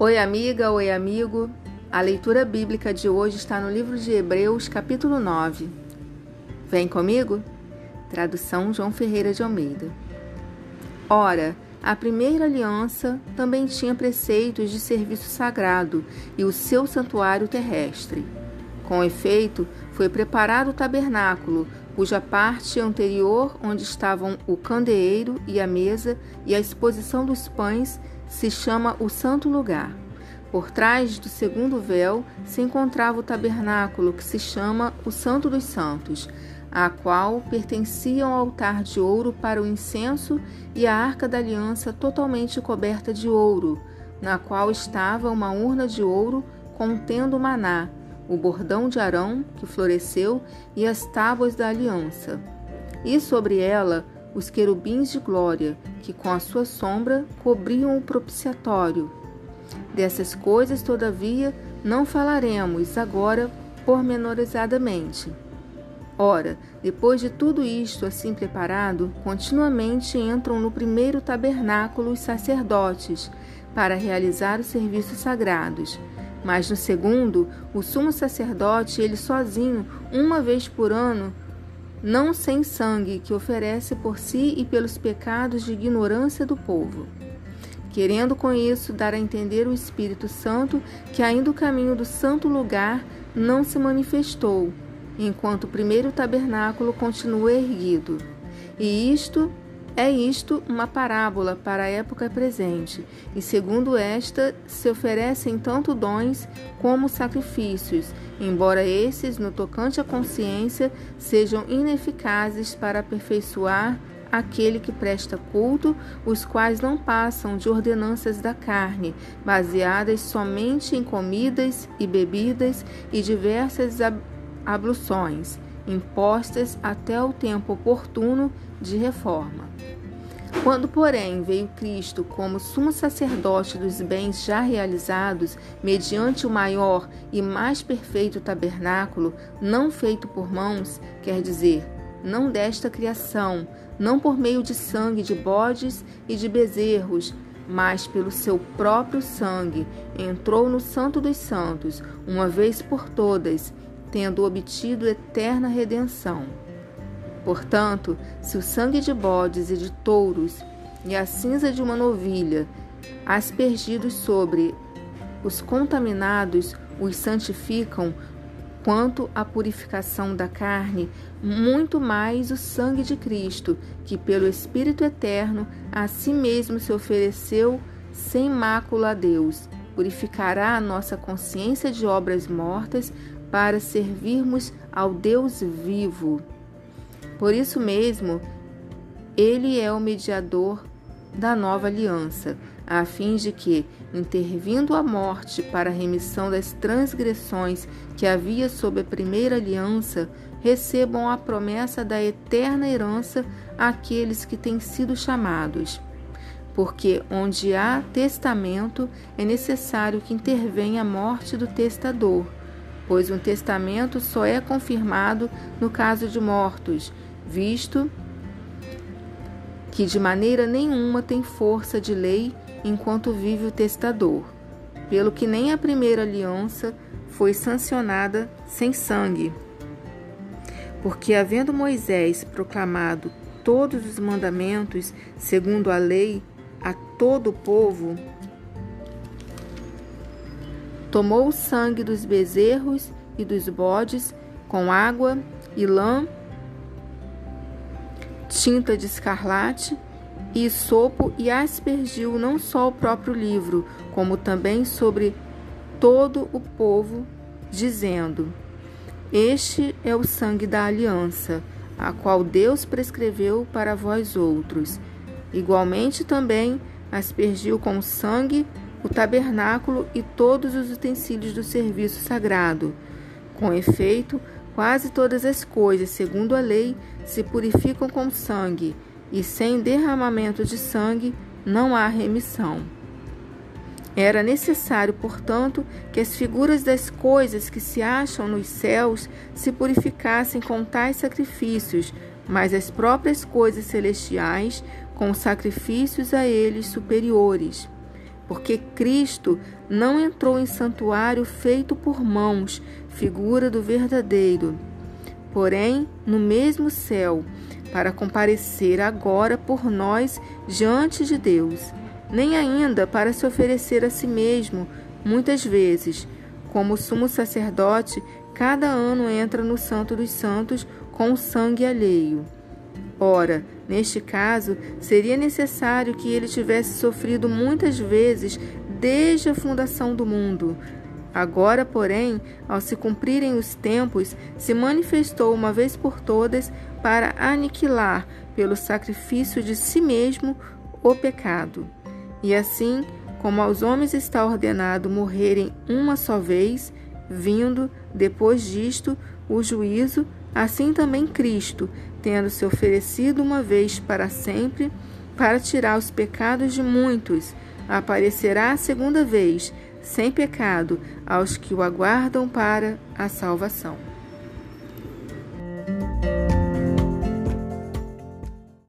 Oi, amiga, oi, amigo. A leitura bíblica de hoje está no livro de Hebreus, capítulo 9. Vem comigo? Tradução João Ferreira de Almeida. Ora, a primeira aliança também tinha preceitos de serviço sagrado e o seu santuário terrestre. Com efeito, foi preparado o tabernáculo, cuja parte anterior, onde estavam o candeeiro e a mesa e a exposição dos pães, se chama o Santo Lugar. Por trás do segundo véu se encontrava o tabernáculo, que se chama o Santo dos Santos, a qual pertencia um altar de ouro para o incenso e a arca da aliança totalmente coberta de ouro, na qual estava uma urna de ouro contendo maná, o bordão de Arão, que floresceu, e as tábuas da aliança. E sobre ela os querubins de glória, que com a sua sombra cobriam o propiciatório. Dessas coisas, todavia, não falaremos agora pormenorizadamente. Ora, depois de tudo isto assim preparado, continuamente entram no primeiro tabernáculo os sacerdotes, para realizar os serviços sagrados. Mas no segundo, o sumo sacerdote, ele sozinho, uma vez por ano, não sem sangue, que oferece por si e pelos pecados de ignorância do povo. Querendo com isso dar a entender o Espírito Santo que ainda o caminho do santo lugar não se manifestou, enquanto o primeiro tabernáculo continua erguido. E isto é isto uma parábola para a época presente, e segundo esta se oferecem tanto dons como sacrifícios, embora esses, no tocante à consciência, sejam ineficazes para aperfeiçoar aquele que presta culto, os quais não passam de ordenanças da carne, baseadas somente em comidas e bebidas e diversas abluções, impostas até o tempo oportuno de reforma. Quando, porém, veio Cristo como sumo sacerdote dos bens já realizados, mediante o maior e mais perfeito tabernáculo, não feito por mãos, quer dizer, não desta criação, não por meio de sangue de bodes e de bezerros, mas pelo seu próprio sangue, entrou no Santo dos Santos, uma vez por todas, tendo obtido eterna redenção. Portanto, se o sangue de bodes e de touros e a cinza de uma novilha, aspergidos sobre os contaminados, os santificam, quanto à purificação da carne, muito mais o sangue de Cristo, que pelo Espírito Eterno a si mesmo se ofereceu sem mácula a Deus, purificará a nossa consciência de obras mortas para servirmos ao Deus vivo. Por isso mesmo, ele é o mediador da nova aliança, a fim de que, intervindo a morte para a remissão das transgressões que havia sob a primeira aliança, recebam a promessa da eterna herança àqueles que têm sido chamados. Porque onde há testamento, é necessário que intervenha a morte do testador, pois um testamento só é confirmado no caso de mortos visto que de maneira nenhuma tem força de lei enquanto vive o testador, pelo que nem a primeira aliança foi sancionada sem sangue. Porque, havendo Moisés proclamado todos os mandamentos segundo a lei a todo o povo, tomou o sangue dos bezerros e dos bodes com água e lã tinta de escarlate e sopo e aspergiu não só o próprio livro, como também sobre todo o povo, dizendo: Este é o sangue da aliança, a qual Deus prescreveu para vós outros. Igualmente também aspergiu com sangue o tabernáculo e todos os utensílios do serviço sagrado. Com efeito, Quase todas as coisas, segundo a lei, se purificam com sangue, e sem derramamento de sangue não há remissão. Era necessário, portanto, que as figuras das coisas que se acham nos céus se purificassem com tais sacrifícios, mas as próprias coisas celestiais com sacrifícios a eles superiores. Porque Cristo não entrou em santuário feito por mãos, figura do verdadeiro, porém no mesmo céu, para comparecer agora por nós diante de Deus, nem ainda para se oferecer a si mesmo, muitas vezes, como sumo sacerdote, cada ano entra no Santo dos Santos com sangue alheio. Ora, neste caso, seria necessário que ele tivesse sofrido muitas vezes desde a fundação do mundo. Agora, porém, ao se cumprirem os tempos, se manifestou uma vez por todas para aniquilar, pelo sacrifício de si mesmo, o pecado. E assim, como aos homens está ordenado morrerem uma só vez, vindo, depois disto, o juízo, assim também Cristo, tendo se oferecido uma vez para sempre, para tirar os pecados de muitos, aparecerá a segunda vez, sem pecado, aos que o aguardam para a salvação.